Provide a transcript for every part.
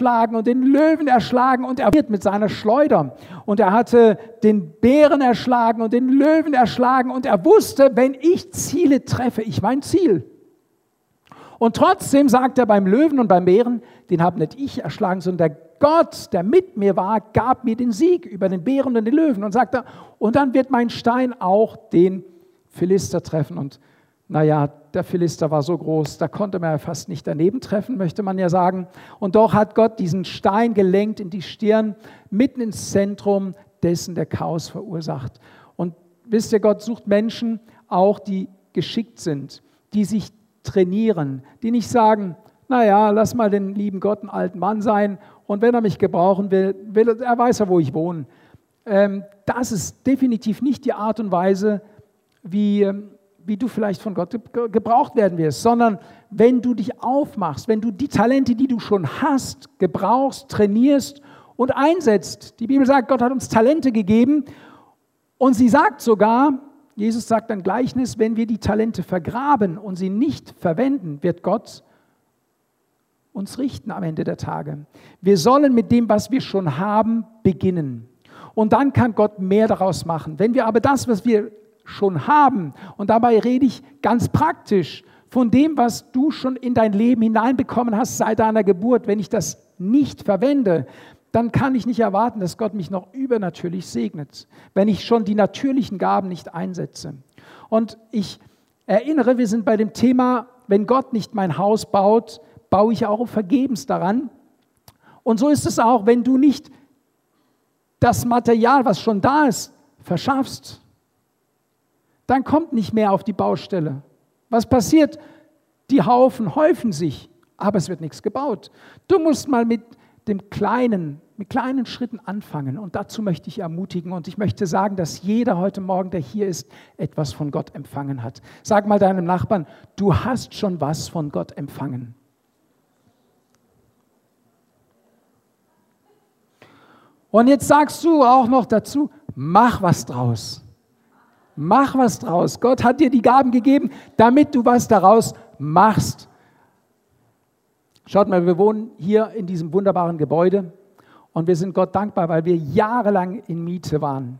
erschlagen und den Löwen erschlagen und er wird mit seiner Schleuder. Und er hatte den Bären erschlagen und den Löwen erschlagen und er wusste, wenn ich Ziele treffe, ich mein Ziel. Und trotzdem sagt er beim Löwen und beim Bären, den habe nicht ich erschlagen, sondern der Gott, der mit mir war, gab mir den Sieg über den Bären und den Löwen. Und sagt er, und dann wird mein Stein auch den Philister treffen. Und naja, der Philister war so groß, da konnte man ja fast nicht daneben treffen, möchte man ja sagen. Und doch hat Gott diesen Stein gelenkt in die Stirn, mitten ins Zentrum dessen der Chaos verursacht. Und wisst ihr, Gott sucht Menschen auch, die geschickt sind, die sich trainieren, die nicht sagen, naja, lass mal den lieben Gott einen alten Mann sein und wenn er mich gebrauchen will, will er weiß ja, wo ich wohne. Ähm, das ist definitiv nicht die Art und Weise, wie ähm, wie du vielleicht von Gott gebraucht werden wirst, sondern wenn du dich aufmachst, wenn du die Talente, die du schon hast, gebrauchst, trainierst und einsetzt. Die Bibel sagt, Gott hat uns Talente gegeben und sie sagt sogar, Jesus sagt ein Gleichnis, wenn wir die Talente vergraben und sie nicht verwenden, wird Gott uns richten am Ende der Tage. Wir sollen mit dem, was wir schon haben, beginnen. Und dann kann Gott mehr daraus machen. Wenn wir aber das, was wir schon haben. Und dabei rede ich ganz praktisch von dem, was du schon in dein Leben hineinbekommen hast seit deiner Geburt. Wenn ich das nicht verwende, dann kann ich nicht erwarten, dass Gott mich noch übernatürlich segnet, wenn ich schon die natürlichen Gaben nicht einsetze. Und ich erinnere, wir sind bei dem Thema, wenn Gott nicht mein Haus baut, baue ich auch vergebens daran. Und so ist es auch, wenn du nicht das Material, was schon da ist, verschaffst, dann kommt nicht mehr auf die Baustelle. Was passiert? Die Haufen häufen sich, aber es wird nichts gebaut. Du musst mal mit dem kleinen, mit kleinen Schritten anfangen. Und dazu möchte ich ermutigen. Und ich möchte sagen, dass jeder heute Morgen, der hier ist, etwas von Gott empfangen hat. Sag mal deinem Nachbarn, du hast schon was von Gott empfangen. Und jetzt sagst du auch noch dazu, mach was draus. Mach was draus. Gott hat dir die Gaben gegeben, damit du was daraus machst. Schaut mal, wir wohnen hier in diesem wunderbaren Gebäude und wir sind Gott dankbar, weil wir jahrelang in Miete waren.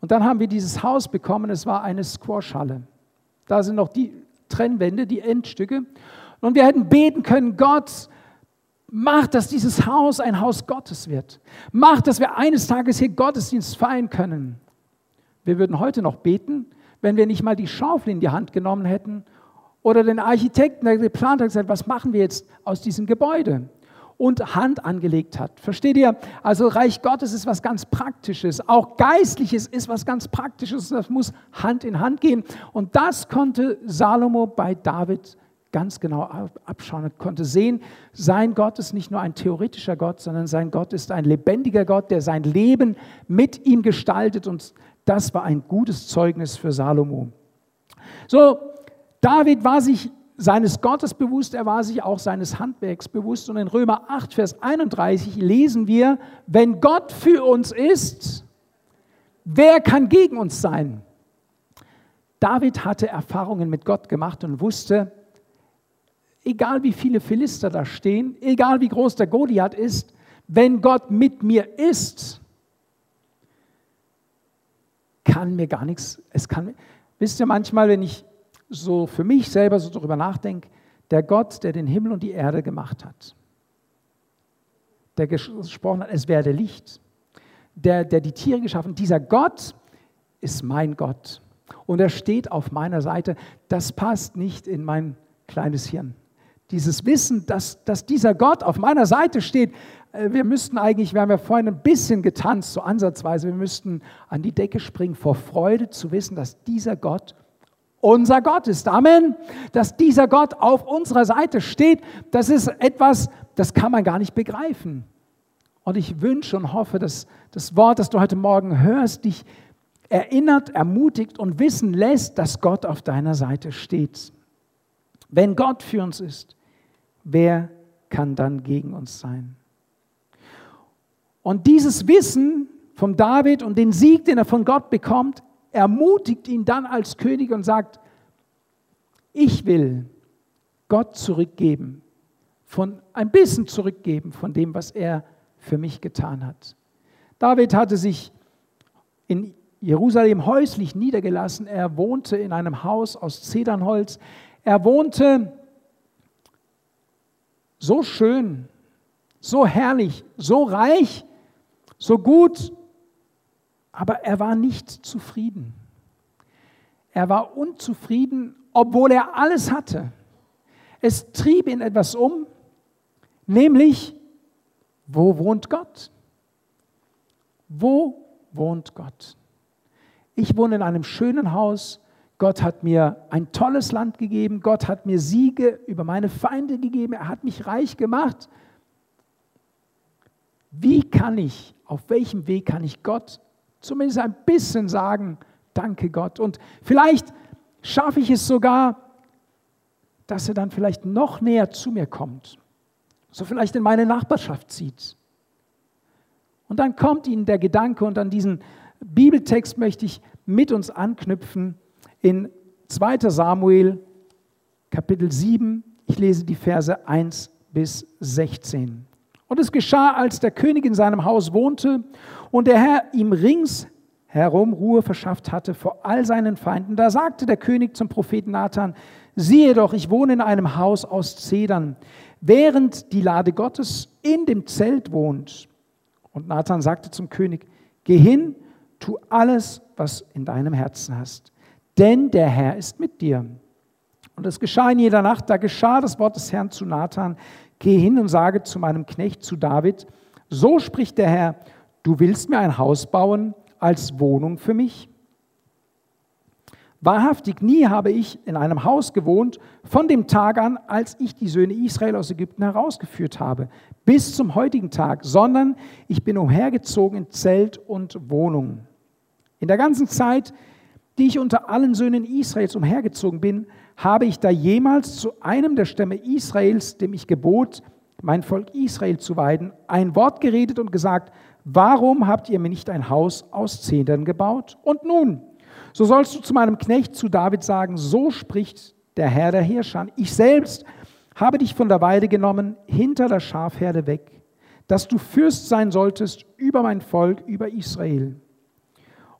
Und dann haben wir dieses Haus bekommen, es war eine Squashhalle. Da sind noch die Trennwände, die Endstücke. Und wir hätten beten können, Gott, mach, dass dieses Haus ein Haus Gottes wird. Mach, dass wir eines Tages hier Gottesdienst feiern können. Wir würden heute noch beten, wenn wir nicht mal die Schaufel in die Hand genommen hätten oder den Architekten, der geplant hat, gesagt, was machen wir jetzt aus diesem Gebäude? Und Hand angelegt hat. Versteht ihr? Also Reich Gottes ist was ganz Praktisches. Auch Geistliches ist was ganz Praktisches. Das muss Hand in Hand gehen. Und das konnte Salomo bei David ganz genau abschauen und konnte sehen, sein Gott ist nicht nur ein theoretischer Gott, sondern sein Gott ist ein lebendiger Gott, der sein Leben mit ihm gestaltet und das war ein gutes Zeugnis für Salomo. So, David war sich seines Gottes bewusst, er war sich auch seines Handwerks bewusst. Und in Römer 8, Vers 31 lesen wir, wenn Gott für uns ist, wer kann gegen uns sein? David hatte Erfahrungen mit Gott gemacht und wusste, egal wie viele Philister da stehen, egal wie groß der Goliath ist, wenn Gott mit mir ist, kann mir gar nichts, es kann, wisst ihr manchmal, wenn ich so für mich selber so darüber nachdenke, der Gott, der den Himmel und die Erde gemacht hat, der gesprochen hat, es werde Licht, der, der die Tiere geschaffen, dieser Gott ist mein Gott. Und er steht auf meiner Seite. Das passt nicht in mein kleines Hirn. Dieses Wissen, dass, dass dieser Gott auf meiner Seite steht, äh, wir müssten eigentlich, wir haben ja vorhin ein bisschen getanzt, so ansatzweise, wir müssten an die Decke springen vor Freude zu wissen, dass dieser Gott unser Gott ist. Amen. Dass dieser Gott auf unserer Seite steht, das ist etwas, das kann man gar nicht begreifen. Und ich wünsche und hoffe, dass das Wort, das du heute Morgen hörst, dich erinnert, ermutigt und wissen lässt, dass Gott auf deiner Seite steht. Wenn Gott für uns ist, wer kann dann gegen uns sein? Und dieses Wissen vom David und den Sieg, den er von Gott bekommt, ermutigt ihn dann als König und sagt, ich will Gott zurückgeben, von ein bisschen zurückgeben von dem, was er für mich getan hat. David hatte sich in Jerusalem häuslich niedergelassen. Er wohnte in einem Haus aus Zedernholz. Er wohnte so schön, so herrlich, so reich, so gut, aber er war nicht zufrieden. Er war unzufrieden, obwohl er alles hatte. Es trieb ihn etwas um, nämlich, wo wohnt Gott? Wo wohnt Gott? Ich wohne in einem schönen Haus. Gott hat mir ein tolles Land gegeben. Gott hat mir Siege über meine Feinde gegeben. Er hat mich reich gemacht. Wie kann ich, auf welchem Weg kann ich Gott zumindest ein bisschen sagen, danke Gott? Und vielleicht schaffe ich es sogar, dass er dann vielleicht noch näher zu mir kommt, so vielleicht in meine Nachbarschaft zieht. Und dann kommt ihnen der Gedanke und an diesen Bibeltext möchte ich mit uns anknüpfen in 2 Samuel Kapitel 7. Ich lese die Verse 1 bis 16. Und es geschah, als der König in seinem Haus wohnte und der Herr ihm ringsherum Ruhe verschafft hatte vor all seinen Feinden, da sagte der König zum Propheten Nathan, Siehe doch, ich wohne in einem Haus aus Zedern, während die Lade Gottes in dem Zelt wohnt. Und Nathan sagte zum König, geh hin, tu alles, was in deinem Herzen hast, denn der Herr ist mit dir. Und es geschah in jeder Nacht, da geschah das Wort des Herrn zu Nathan, geh hin und sage zu meinem Knecht, zu David, so spricht der Herr, du willst mir ein Haus bauen als Wohnung für mich? Wahrhaftig, nie habe ich in einem Haus gewohnt, von dem Tag an, als ich die Söhne Israel aus Ägypten herausgeführt habe, bis zum heutigen Tag, sondern ich bin umhergezogen in Zelt und Wohnung. In der ganzen Zeit, die ich unter allen Söhnen Israels umhergezogen bin, habe ich da jemals zu einem der Stämme Israels, dem ich gebot, mein Volk Israel zu weiden, ein Wort geredet und gesagt, warum habt ihr mir nicht ein Haus aus Zedern gebaut? Und nun, so sollst du zu meinem Knecht, zu David sagen, so spricht der Herr der Herrscher. Ich selbst habe dich von der Weide genommen, hinter der Schafherde weg, dass du Fürst sein solltest über mein Volk, über Israel.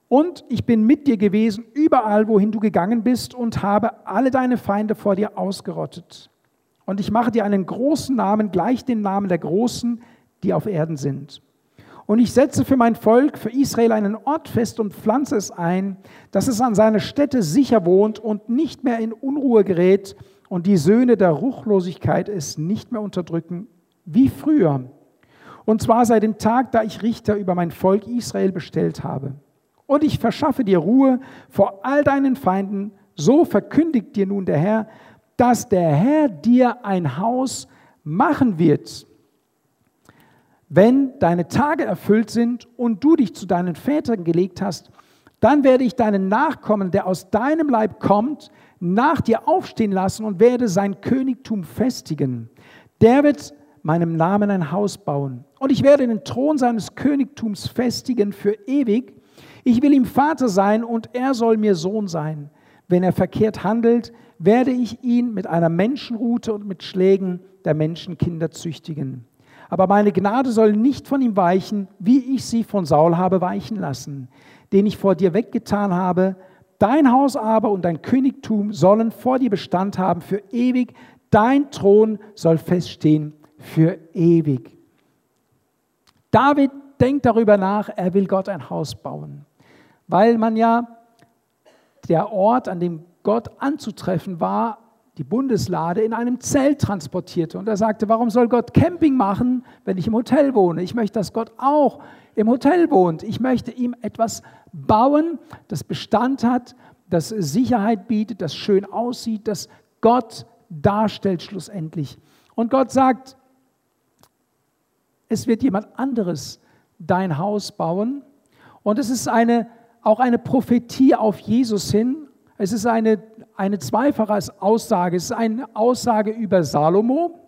Und ich bin mit dir gewesen, überall, wohin du gegangen bist, und habe alle deine Feinde vor dir ausgerottet. Und ich mache dir einen großen Namen, gleich den Namen der Großen, die auf Erden sind. Und ich setze für mein Volk, für Israel einen Ort fest und pflanze es ein, dass es an seiner Stätte sicher wohnt und nicht mehr in Unruhe gerät und die Söhne der Ruchlosigkeit es nicht mehr unterdrücken wie früher. Und zwar seit dem Tag, da ich Richter über mein Volk Israel bestellt habe. Und ich verschaffe dir Ruhe vor all deinen Feinden. So verkündigt dir nun der Herr, dass der Herr dir ein Haus machen wird wenn deine Tage erfüllt sind und du dich zu deinen Vätern gelegt hast, dann werde ich deinen Nachkommen, der aus deinem Leib kommt, nach dir aufstehen lassen und werde sein Königtum festigen. Der wird meinem Namen ein Haus bauen. Und ich werde den Thron seines Königtums festigen für ewig. Ich will ihm Vater sein und er soll mir Sohn sein. Wenn er verkehrt handelt, werde ich ihn mit einer Menschenrute und mit Schlägen der Menschenkinder züchtigen. Aber meine Gnade soll nicht von ihm weichen, wie ich sie von Saul habe weichen lassen, den ich vor dir weggetan habe. Dein Haus aber und dein Königtum sollen vor dir Bestand haben für ewig. Dein Thron soll feststehen für ewig. David denkt darüber nach, er will Gott ein Haus bauen, weil man ja der Ort, an dem Gott anzutreffen war, die Bundeslade in einem Zelt transportierte. Und er sagte, warum soll Gott Camping machen, wenn ich im Hotel wohne? Ich möchte, dass Gott auch im Hotel wohnt. Ich möchte ihm etwas bauen, das Bestand hat, das Sicherheit bietet, das schön aussieht, das Gott darstellt schlussendlich. Und Gott sagt, es wird jemand anderes dein Haus bauen. Und es ist eine, auch eine Prophetie auf Jesus hin. Es ist eine eine zweifache Aussage. Es ist eine Aussage über Salomo.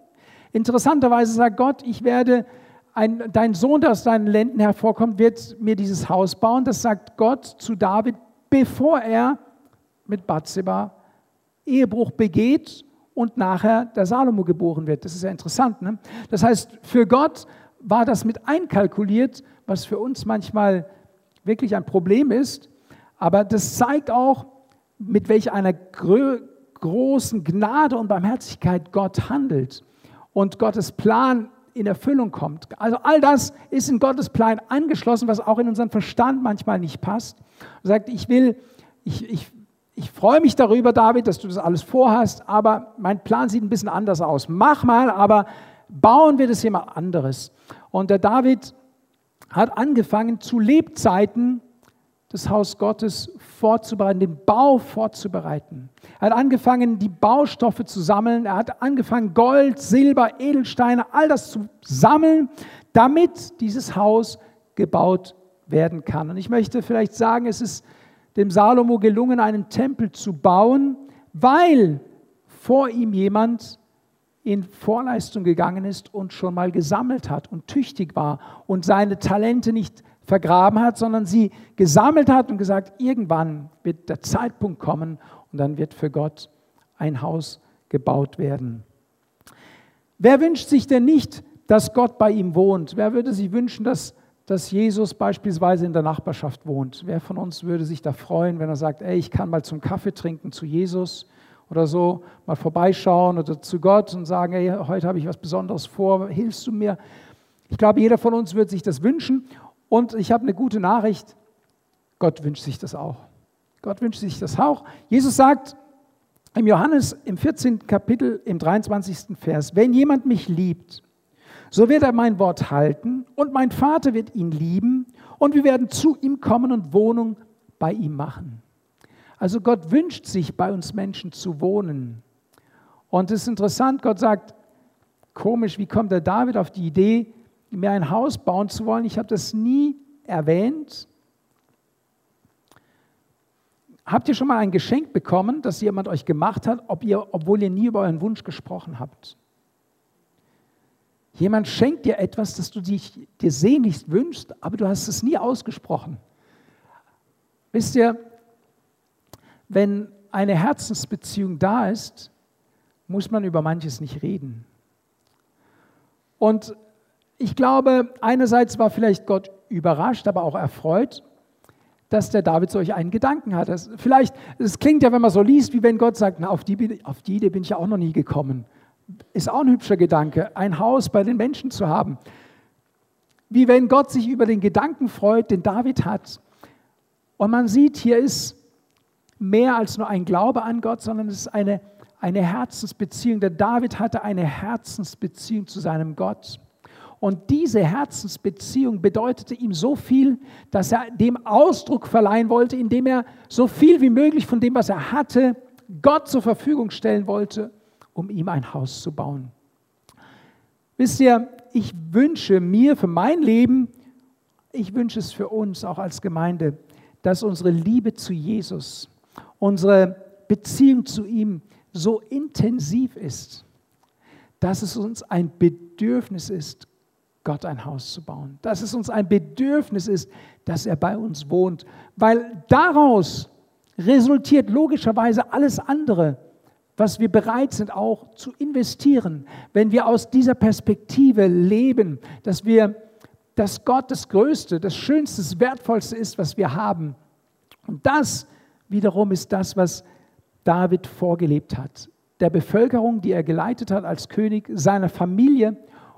Interessanterweise sagt Gott, ich werde, ein, dein Sohn, der aus deinen Lenden hervorkommt, wird mir dieses Haus bauen. Das sagt Gott zu David, bevor er mit Bathseba Ehebruch begeht und nachher der Salomo geboren wird. Das ist ja interessant. Ne? Das heißt, für Gott war das mit einkalkuliert, was für uns manchmal wirklich ein Problem ist. Aber das zeigt auch, mit welch einer großen Gnade und Barmherzigkeit Gott handelt und Gottes Plan in Erfüllung kommt. Also all das ist in Gottes Plan angeschlossen, was auch in unseren Verstand manchmal nicht passt. Er sagt, ich will, ich, ich, ich freue mich darüber, David, dass du das alles vorhast, aber mein Plan sieht ein bisschen anders aus. Mach mal, aber bauen wir das jemand anderes. Und der David hat angefangen zu Lebzeiten das Haus Gottes vorzubereiten, den Bau vorzubereiten. Er hat angefangen, die Baustoffe zu sammeln. Er hat angefangen, Gold, Silber, Edelsteine, all das zu sammeln, damit dieses Haus gebaut werden kann. Und ich möchte vielleicht sagen, es ist dem Salomo gelungen, einen Tempel zu bauen, weil vor ihm jemand in Vorleistung gegangen ist und schon mal gesammelt hat und tüchtig war und seine Talente nicht vergraben hat, sondern sie gesammelt hat und gesagt, irgendwann wird der Zeitpunkt kommen und dann wird für Gott ein Haus gebaut werden. Wer wünscht sich denn nicht, dass Gott bei ihm wohnt? Wer würde sich wünschen, dass, dass Jesus beispielsweise in der Nachbarschaft wohnt? Wer von uns würde sich da freuen, wenn er sagt, ey, ich kann mal zum Kaffee trinken zu Jesus oder so, mal vorbeischauen oder zu Gott und sagen, ey, heute habe ich was Besonderes vor, hilfst du mir? Ich glaube, jeder von uns würde sich das wünschen und ich habe eine gute Nachricht. Gott wünscht sich das auch. Gott wünscht sich das auch. Jesus sagt im Johannes im 14. Kapitel im 23. Vers, wenn jemand mich liebt, so wird er mein Wort halten und mein Vater wird ihn lieben und wir werden zu ihm kommen und Wohnung bei ihm machen. Also Gott wünscht sich, bei uns Menschen zu wohnen. Und es ist interessant, Gott sagt, komisch, wie kommt der David auf die Idee, mir ein Haus bauen zu wollen. Ich habe das nie erwähnt. Habt ihr schon mal ein Geschenk bekommen, das jemand euch gemacht hat, ob ihr, obwohl ihr nie über euren Wunsch gesprochen habt? Jemand schenkt dir etwas, das du dich, dir sehnlichst wünschst, aber du hast es nie ausgesprochen. Wisst ihr, wenn eine Herzensbeziehung da ist, muss man über manches nicht reden. Und ich glaube, einerseits war vielleicht Gott überrascht, aber auch erfreut, dass der David solch einen Gedanken hat. Vielleicht, es klingt ja, wenn man so liest, wie wenn Gott sagt, na, auf die, auf die Idee bin ich ja auch noch nie gekommen. Ist auch ein hübscher Gedanke, ein Haus bei den Menschen zu haben. Wie wenn Gott sich über den Gedanken freut, den David hat. Und man sieht, hier ist mehr als nur ein Glaube an Gott, sondern es ist eine, eine Herzensbeziehung. Der David hatte eine Herzensbeziehung zu seinem Gott. Und diese Herzensbeziehung bedeutete ihm so viel, dass er dem Ausdruck verleihen wollte, indem er so viel wie möglich von dem, was er hatte, Gott zur Verfügung stellen wollte, um ihm ein Haus zu bauen. Wisst ihr, ich wünsche mir für mein Leben, ich wünsche es für uns auch als Gemeinde, dass unsere Liebe zu Jesus, unsere Beziehung zu ihm so intensiv ist, dass es uns ein Bedürfnis ist, Gott ein Haus zu bauen. Dass es uns ein Bedürfnis ist, dass er bei uns wohnt. Weil daraus resultiert logischerweise alles andere, was wir bereit sind auch zu investieren, wenn wir aus dieser Perspektive leben, dass wir, dass Gott das Größte, das Schönste, das Wertvollste ist, was wir haben. Und das wiederum ist das, was David vorgelebt hat. Der Bevölkerung, die er geleitet hat als König, seiner Familie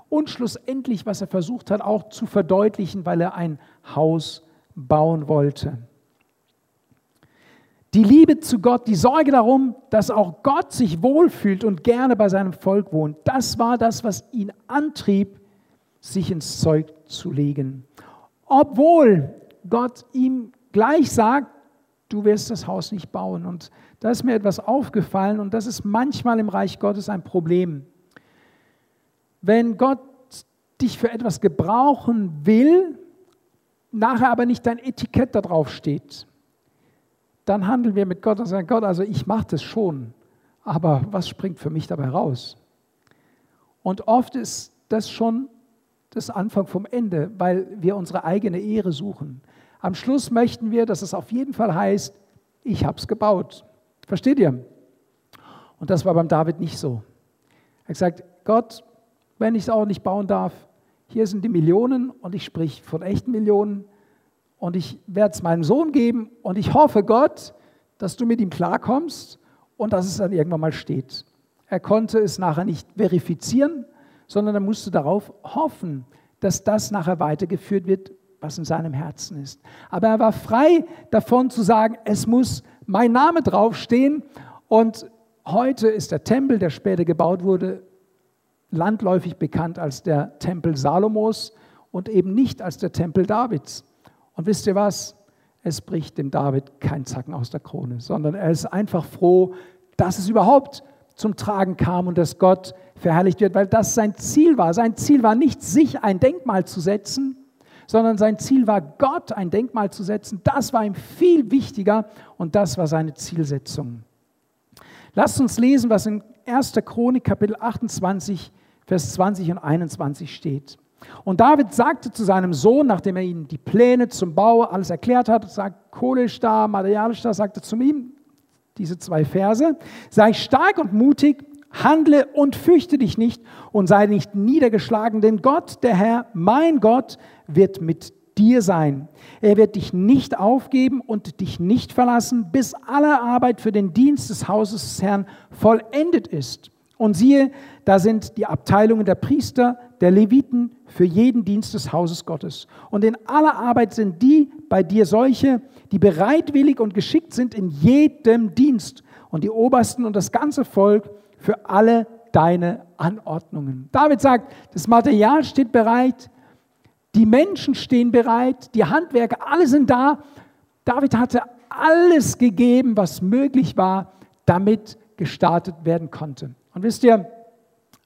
und schlussendlich, was er versucht hat, auch zu verdeutlichen, weil er ein Haus bauen wollte. Die Liebe zu Gott, die Sorge darum, dass auch Gott sich wohlfühlt und gerne bei seinem Volk wohnt, das war das, was ihn antrieb, sich ins Zeug zu legen. Obwohl Gott ihm gleich sagt, du wirst das Haus nicht bauen. Und da ist mir etwas aufgefallen und das ist manchmal im Reich Gottes ein Problem. Wenn Gott dich für etwas gebrauchen will, nachher aber nicht dein Etikett da drauf steht, dann handeln wir mit Gott und sagen, Gott, also ich mache das schon, aber was springt für mich dabei raus? Und oft ist das schon das Anfang vom Ende, weil wir unsere eigene Ehre suchen. Am Schluss möchten wir, dass es auf jeden Fall heißt, ich habe es gebaut. Versteht ihr? Und das war beim David nicht so. Er hat gesagt, Gott, wenn ich es auch nicht bauen darf, hier sind die Millionen und ich sprich von echten Millionen und ich werde es meinem Sohn geben und ich hoffe, Gott, dass du mit ihm klarkommst und dass es dann irgendwann mal steht. Er konnte es nachher nicht verifizieren, sondern er musste darauf hoffen, dass das nachher weitergeführt wird, was in seinem Herzen ist. Aber er war frei davon zu sagen, es muss mein Name draufstehen. Und heute ist der Tempel, der später gebaut wurde, landläufig bekannt als der Tempel Salomos und eben nicht als der Tempel Davids. Und wisst ihr was? Es bricht dem David kein Zacken aus der Krone, sondern er ist einfach froh, dass es überhaupt zum Tragen kam und dass Gott verherrlicht wird, weil das sein Ziel war. Sein Ziel war nicht, sich ein Denkmal zu setzen, sondern sein Ziel war, Gott ein Denkmal zu setzen. Das war ihm viel wichtiger und das war seine Zielsetzung. Lasst uns lesen, was in 1. Chronik Kapitel 28, Vers 20 und 21 steht. Und David sagte zu seinem Sohn, nachdem er ihm die Pläne zum Bau alles erklärt hat, sagt Kohlisch da, Materialisch da, sagte zu ihm diese zwei Verse, sei stark und mutig, handle und fürchte dich nicht und sei nicht niedergeschlagen, denn Gott, der Herr, mein Gott, wird mit dir sein. Er wird dich nicht aufgeben und dich nicht verlassen, bis alle Arbeit für den Dienst des Hauses des Herrn vollendet ist. Und siehe, da sind die Abteilungen der Priester, der Leviten für jeden Dienst des Hauses Gottes. Und in aller Arbeit sind die bei dir solche, die bereitwillig und geschickt sind in jedem Dienst. Und die Obersten und das ganze Volk für alle deine Anordnungen. David sagt, das Material steht bereit, die Menschen stehen bereit, die Handwerker, alle sind da. David hatte alles gegeben, was möglich war, damit gestartet werden konnte. Und wisst ihr,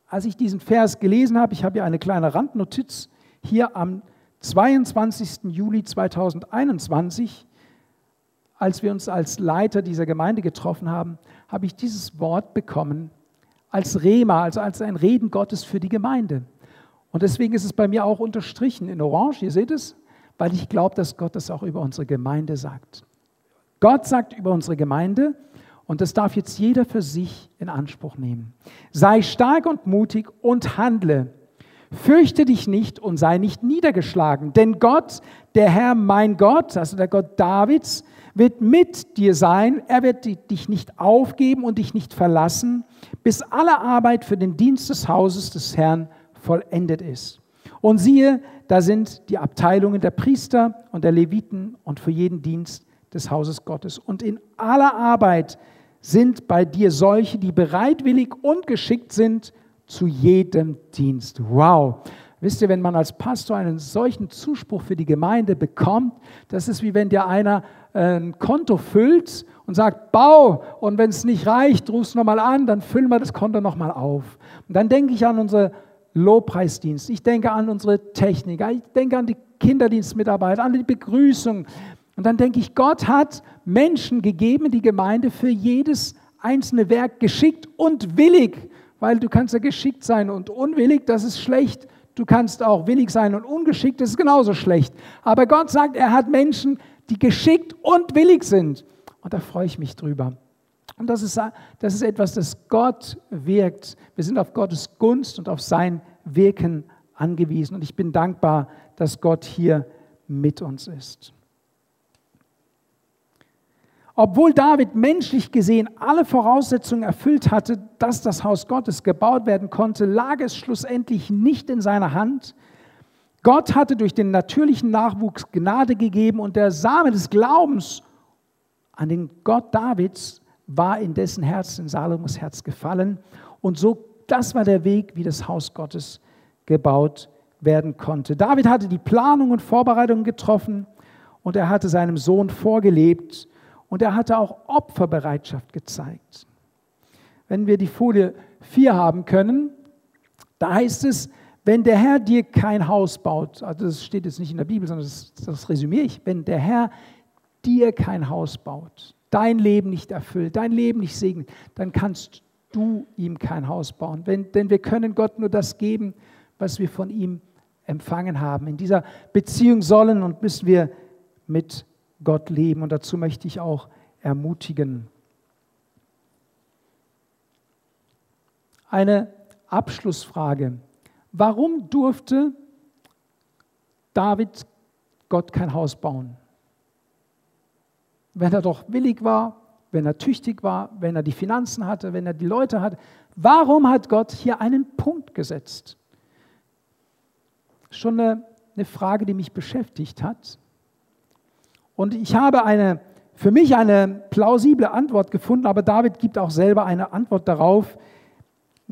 als ich diesen Vers gelesen habe, ich habe ja eine kleine Randnotiz hier am 22. Juli 2021, als wir uns als Leiter dieser Gemeinde getroffen haben, habe ich dieses Wort bekommen als Rema, also als ein Reden Gottes für die Gemeinde. Und deswegen ist es bei mir auch unterstrichen in Orange, ihr seht es, weil ich glaube, dass Gott das auch über unsere Gemeinde sagt. Gott sagt über unsere Gemeinde, und das darf jetzt jeder für sich in Anspruch nehmen. Sei stark und mutig und handle. Fürchte dich nicht und sei nicht niedergeschlagen, denn Gott, der Herr, mein Gott, also der Gott Davids, wird mit dir sein. Er wird dich nicht aufgeben und dich nicht verlassen, bis alle Arbeit für den Dienst des Hauses des Herrn vollendet ist. Und siehe, da sind die Abteilungen der Priester und der Leviten und für jeden Dienst des Hauses Gottes. Und in aller Arbeit sind bei dir solche, die bereitwillig und geschickt sind zu jedem Dienst. Wow. Wisst ihr, wenn man als Pastor einen solchen Zuspruch für die Gemeinde bekommt, das ist wie wenn dir einer äh, ein Konto füllt und sagt, bau, und wenn es nicht reicht, rufst du nochmal an, dann füllen wir das Konto nochmal auf. Und dann denke ich an unsere Lobpreisdienst, ich denke an unsere Techniker, ich denke an die Kinderdienstmitarbeiter, an die Begrüßung, und dann denke ich, Gott hat Menschen gegeben, die Gemeinde für jedes einzelne Werk geschickt und willig, weil du kannst ja geschickt sein und unwillig, das ist schlecht. Du kannst auch willig sein und ungeschickt, das ist genauso schlecht. Aber Gott sagt, er hat Menschen, die geschickt und willig sind. Und da freue ich mich drüber. Und das ist, das ist etwas, das Gott wirkt. Wir sind auf Gottes Gunst und auf sein Wirken angewiesen. Und ich bin dankbar, dass Gott hier mit uns ist. Obwohl David menschlich gesehen alle Voraussetzungen erfüllt hatte, dass das Haus Gottes gebaut werden konnte, lag es schlussendlich nicht in seiner Hand. Gott hatte durch den natürlichen Nachwuchs Gnade gegeben und der Same des Glaubens an den Gott Davids war in dessen Herz, in Salomos Herz gefallen. Und so, das war der Weg, wie das Haus Gottes gebaut werden konnte. David hatte die Planung und Vorbereitungen getroffen und er hatte seinem Sohn vorgelebt und er hatte auch Opferbereitschaft gezeigt. Wenn wir die Folie 4 haben können, da heißt es, wenn der Herr dir kein Haus baut, also das steht jetzt nicht in der Bibel, sondern das, das resümiere ich, wenn der Herr dir kein Haus baut, dein Leben nicht erfüllt, dein Leben nicht segnet, dann kannst du ihm kein Haus bauen. Wenn, denn wir können Gott nur das geben, was wir von ihm empfangen haben. In dieser Beziehung sollen und müssen wir mit Gott leben. Und dazu möchte ich auch ermutigen. eine Abschlussfrage. Warum durfte David Gott kein Haus bauen? Wenn er doch willig war, wenn er tüchtig war, wenn er die Finanzen hatte, wenn er die Leute hatte. Warum hat Gott hier einen Punkt gesetzt? Schon eine, eine Frage, die mich beschäftigt hat. Und ich habe eine, für mich eine plausible Antwort gefunden, aber David gibt auch selber eine Antwort darauf,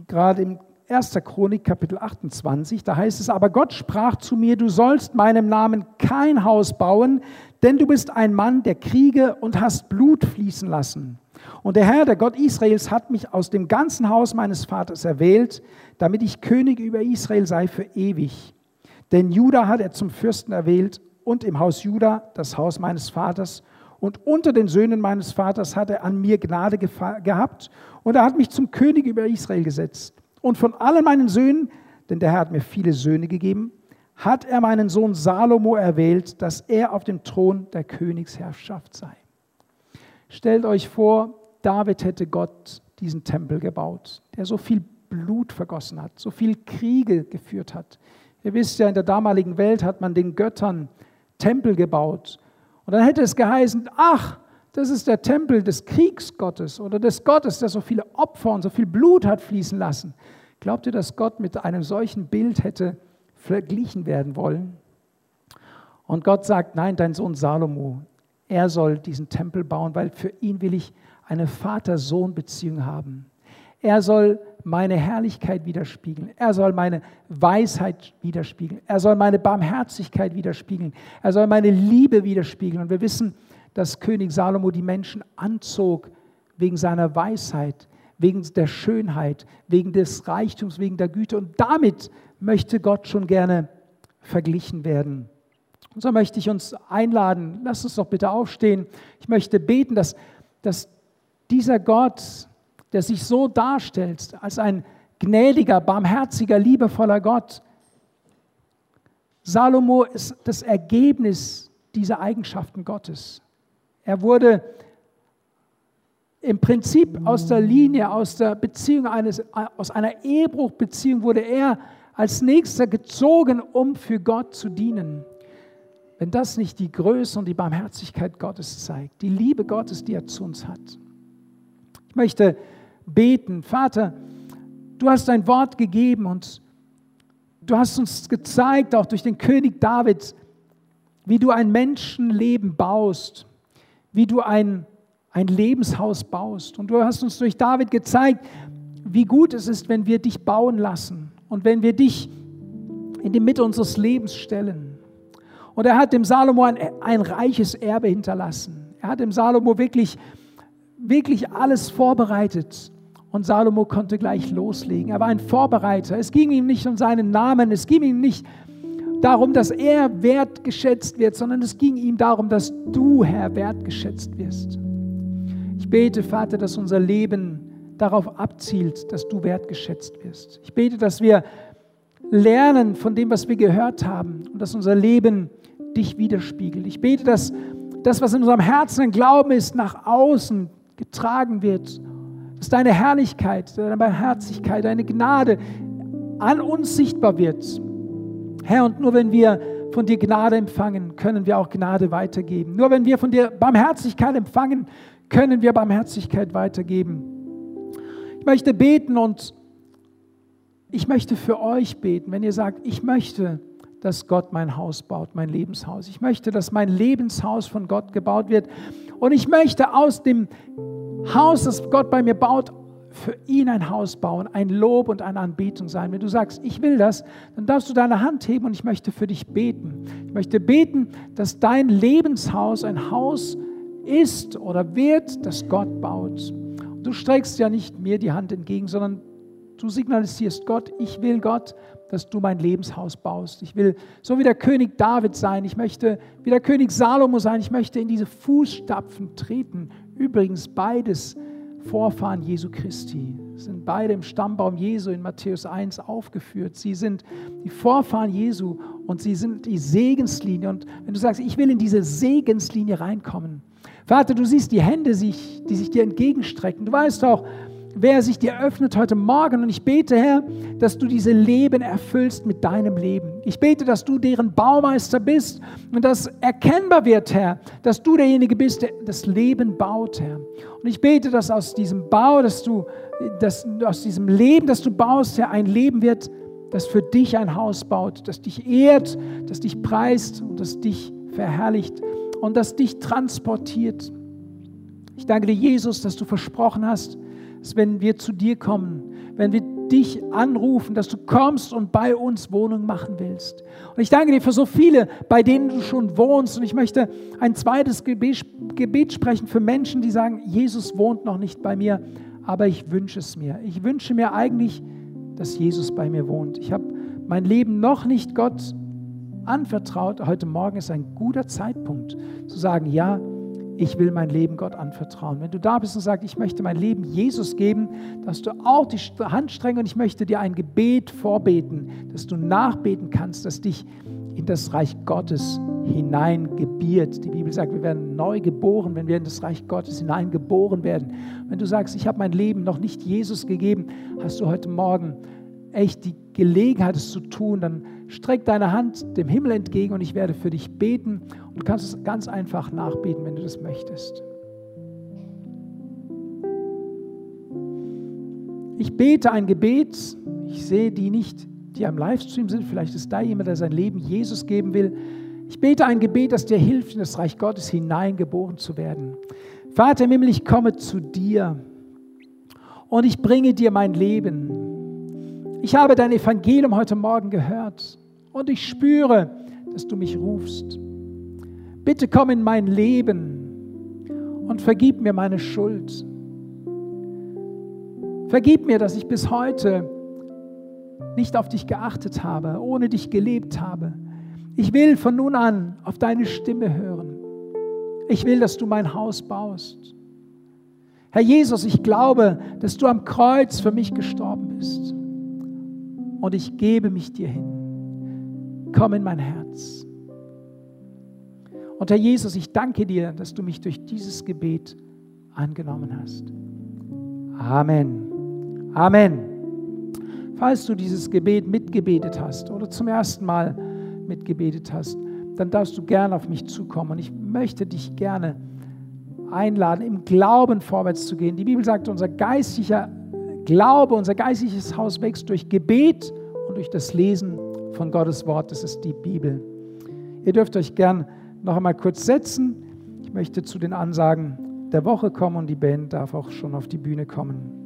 gerade im 1. Chronik Kapitel 28, da heißt es, aber Gott sprach zu mir, du sollst meinem Namen kein Haus bauen, denn du bist ein Mann der Kriege und hast Blut fließen lassen. Und der Herr, der Gott Israels, hat mich aus dem ganzen Haus meines Vaters erwählt, damit ich König über Israel sei für ewig. Denn Juda hat er zum Fürsten erwählt und im Haus Juda das Haus meines Vaters. Und unter den Söhnen meines Vaters hat er an mir Gnade gehabt und er hat mich zum König über Israel gesetzt. Und von allen meinen Söhnen, denn der Herr hat mir viele Söhne gegeben, hat er meinen Sohn Salomo erwählt, dass er auf dem Thron der Königsherrschaft sei. Stellt euch vor, David hätte Gott diesen Tempel gebaut, der so viel Blut vergossen hat, so viel Kriege geführt hat. Ihr wisst ja, in der damaligen Welt hat man den Göttern Tempel gebaut. Und dann hätte es geheißen, ach, das ist der Tempel des Kriegsgottes oder des Gottes, der so viele Opfer und so viel Blut hat fließen lassen. Glaubt ihr, dass Gott mit einem solchen Bild hätte verglichen werden wollen? Und Gott sagt, nein, dein Sohn Salomo, er soll diesen Tempel bauen, weil für ihn will ich eine Vater-Sohn-Beziehung haben. Er soll meine Herrlichkeit widerspiegeln. Er soll meine Weisheit widerspiegeln. Er soll meine Barmherzigkeit widerspiegeln. Er soll meine Liebe widerspiegeln. Und wir wissen, dass König Salomo die Menschen anzog wegen seiner Weisheit, wegen der Schönheit, wegen des Reichtums, wegen der Güte. Und damit möchte Gott schon gerne verglichen werden. Und so möchte ich uns einladen, lasst uns doch bitte aufstehen. Ich möchte beten, dass, dass dieser Gott, der sich so darstellt als ein gnädiger, barmherziger, liebevoller Gott, Salomo ist das Ergebnis dieser Eigenschaften Gottes. Er wurde im Prinzip aus der Linie, aus der Beziehung eines, aus einer Ehebruchbeziehung wurde er als nächster gezogen, um für Gott zu dienen. Wenn das nicht die Größe und die Barmherzigkeit Gottes zeigt, die Liebe Gottes, die er zu uns hat. Ich möchte beten, Vater, du hast dein Wort gegeben und du hast uns gezeigt, auch durch den König David, wie du ein Menschenleben baust wie du ein, ein Lebenshaus baust. Und du hast uns durch David gezeigt, wie gut es ist, wenn wir dich bauen lassen und wenn wir dich in die Mitte unseres Lebens stellen. Und er hat dem Salomo ein, ein reiches Erbe hinterlassen. Er hat dem Salomo wirklich, wirklich alles vorbereitet. Und Salomo konnte gleich loslegen. Er war ein Vorbereiter. Es ging ihm nicht um seinen Namen, es ging ihm nicht um darum, dass er wertgeschätzt wird, sondern es ging ihm darum, dass du, Herr, wertgeschätzt wirst. Ich bete, Vater, dass unser Leben darauf abzielt, dass du wertgeschätzt wirst. Ich bete, dass wir lernen von dem, was wir gehört haben und dass unser Leben dich widerspiegelt. Ich bete, dass das, was in unserem Herzen ein Glauben ist, nach außen getragen wird, dass deine Herrlichkeit, deine Barmherzigkeit, deine Gnade an uns sichtbar wird Herr, und nur wenn wir von dir Gnade empfangen, können wir auch Gnade weitergeben. Nur wenn wir von dir Barmherzigkeit empfangen, können wir Barmherzigkeit weitergeben. Ich möchte beten und ich möchte für euch beten, wenn ihr sagt, ich möchte, dass Gott mein Haus baut, mein Lebenshaus. Ich möchte, dass mein Lebenshaus von Gott gebaut wird. Und ich möchte aus dem Haus, das Gott bei mir baut, für ihn ein Haus bauen, ein Lob und eine Anbetung sein. Wenn du sagst, ich will das, dann darfst du deine Hand heben und ich möchte für dich beten. Ich möchte beten, dass dein Lebenshaus ein Haus ist oder wird, das Gott baut. Und du streckst ja nicht mir die Hand entgegen, sondern du signalisierst Gott, ich will Gott, dass du mein Lebenshaus baust. Ich will so wie der König David sein. Ich möchte wie der König Salomo sein. Ich möchte in diese Fußstapfen treten. Übrigens beides Vorfahren Jesu Christi. Sind beide im Stammbaum Jesu in Matthäus 1 aufgeführt. Sie sind die Vorfahren Jesu und sie sind die Segenslinie. Und wenn du sagst, ich will in diese Segenslinie reinkommen, Vater, du siehst die Hände, die sich dir entgegenstrecken. Du weißt auch, wer sich dir öffnet heute Morgen. Und ich bete, Herr, dass du diese Leben erfüllst mit deinem Leben. Ich bete, dass du deren Baumeister bist und dass erkennbar wird, Herr, dass du derjenige bist, der das Leben baut, Herr. Und ich bete, dass aus diesem Bau, dass du, dass aus diesem Leben, das du baust, Herr, ein Leben wird, das für dich ein Haus baut, das dich ehrt, das dich preist und das dich verherrlicht und das dich transportiert. Ich danke dir, Jesus, dass du versprochen hast, dass wenn wir zu dir kommen, wenn wir dich anrufen, dass du kommst und bei uns Wohnung machen willst. Und ich danke dir für so viele, bei denen du schon wohnst. Und ich möchte ein zweites Gebet, Gebet sprechen für Menschen, die sagen, Jesus wohnt noch nicht bei mir, aber ich wünsche es mir. Ich wünsche mir eigentlich, dass Jesus bei mir wohnt. Ich habe mein Leben noch nicht Gott anvertraut. Heute Morgen ist ein guter Zeitpunkt zu sagen, ja, ich will mein Leben Gott anvertrauen. Wenn du da bist und sagst, ich möchte mein Leben Jesus geben, dass du auch die Hand streng und ich möchte dir ein Gebet vorbeten, dass du nachbeten kannst, dass dich in das Reich Gottes hineingebiert. Die Bibel sagt, wir werden neu geboren, wenn wir in das Reich Gottes hineingeboren werden. Wenn du sagst, ich habe mein Leben noch nicht Jesus gegeben, hast du heute Morgen echt die Gelegenheit, es zu tun, dann streck deine Hand dem Himmel entgegen und ich werde für dich beten du kannst es ganz einfach nachbeten, wenn du das möchtest. Ich bete ein Gebet, ich sehe die nicht, die am Livestream sind, vielleicht ist da jemand, der sein Leben Jesus geben will. Ich bete ein Gebet, das dir hilft, in das Reich Gottes hineingeboren zu werden. Vater im Himmel, ich komme zu dir und ich bringe dir mein Leben. Ich habe dein Evangelium heute Morgen gehört und ich spüre, dass du mich rufst. Bitte komm in mein Leben und vergib mir meine Schuld. Vergib mir, dass ich bis heute nicht auf dich geachtet habe, ohne dich gelebt habe. Ich will von nun an auf deine Stimme hören. Ich will, dass du mein Haus baust. Herr Jesus, ich glaube, dass du am Kreuz für mich gestorben bist und ich gebe mich dir hin. Komm in mein Herz. Und Herr Jesus, ich danke dir, dass du mich durch dieses Gebet angenommen hast. Amen. Amen. Falls du dieses Gebet mitgebetet hast oder zum ersten Mal mitgebetet hast, dann darfst du gerne auf mich zukommen. Und ich möchte dich gerne einladen, im Glauben vorwärts zu gehen. Die Bibel sagt, unser geistlicher Glaube, unser geistliches Haus wächst durch Gebet und durch das Lesen von Gottes Wort. Das ist die Bibel. Ihr dürft euch gern noch einmal kurz setzen. Ich möchte zu den Ansagen der Woche kommen und die Band darf auch schon auf die Bühne kommen.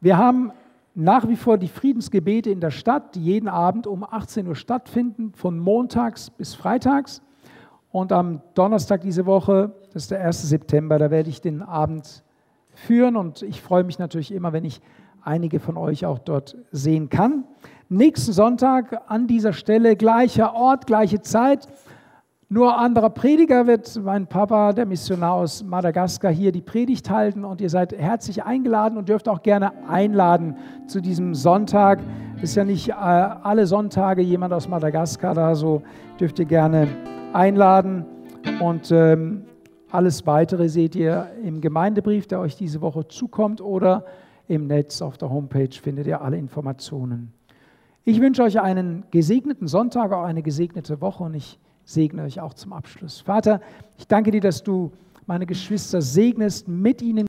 Wir haben nach wie vor die Friedensgebete in der Stadt, die jeden Abend um 18 Uhr stattfinden, von montags bis freitags. Und am Donnerstag diese Woche, das ist der 1. September, da werde ich den Abend führen und ich freue mich natürlich immer, wenn ich einige von euch auch dort sehen kann. Nächsten Sonntag an dieser Stelle, gleicher Ort, gleiche Zeit. Nur anderer Prediger wird mein Papa, der Missionar aus Madagaskar, hier die Predigt halten und ihr seid herzlich eingeladen und dürft auch gerne einladen zu diesem Sonntag. Ist ja nicht äh, alle Sonntage jemand aus Madagaskar da, so dürft ihr gerne einladen. Und ähm, alles Weitere seht ihr im Gemeindebrief, der euch diese Woche zukommt, oder im Netz auf der Homepage findet ihr alle Informationen. Ich wünsche euch einen gesegneten Sonntag, auch eine gesegnete Woche und ich segne euch auch zum Abschluss. Vater, ich danke dir, dass du meine Geschwister segnest, mit ihnen